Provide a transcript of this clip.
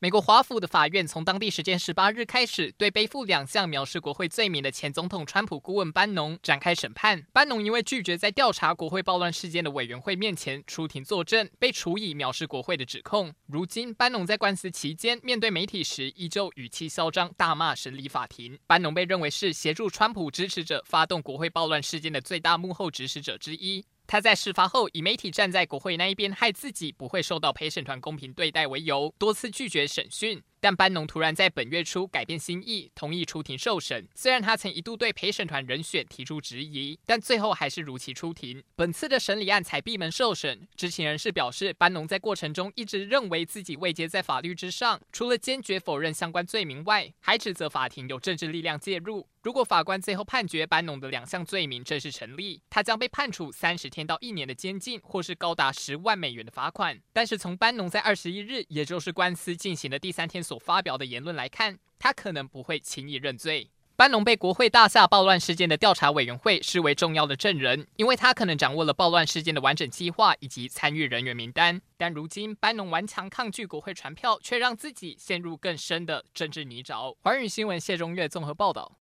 美国华府的法院从当地时间十八日开始，对背负两项藐视国会罪名的前总统川普顾问班农展开审判。班农因为拒绝在调查国会暴乱事件的委员会面前出庭作证，被处以藐视国会的指控。如今，班农在官司期间面对媒体时，依旧语气嚣张，大骂审理法庭。班农被认为是协助川普支持者发动国会暴乱事件的最大幕后指使者之一。他在事发后以媒体站在国会那一边，害自己不会受到陪审团公平对待为由，多次拒绝审讯。但班农突然在本月初改变心意，同意出庭受审。虽然他曾一度对陪审团人选提出质疑，但最后还是如期出庭。本次的审理案才闭门受审。知情人士表示，班农在过程中一直认为自己位阶在法律之上，除了坚决否认相关罪名外，还指责法庭有政治力量介入。如果法官最后判决班农的两项罪名正式成立，他将被判处三十天到一年的监禁，或是高达十万美元的罚款。但是从班农在二十一日，也就是官司进行的第三天所发表的言论来看，他可能不会轻易认罪。班农被国会大厦暴乱事件的调查委员会视为重要的证人，因为他可能掌握了暴乱事件的完整计划以及参与人员名单。但如今，班农顽强抗拒国会传票，却让自己陷入更深的政治泥沼。华语新闻谢中岳综合报道。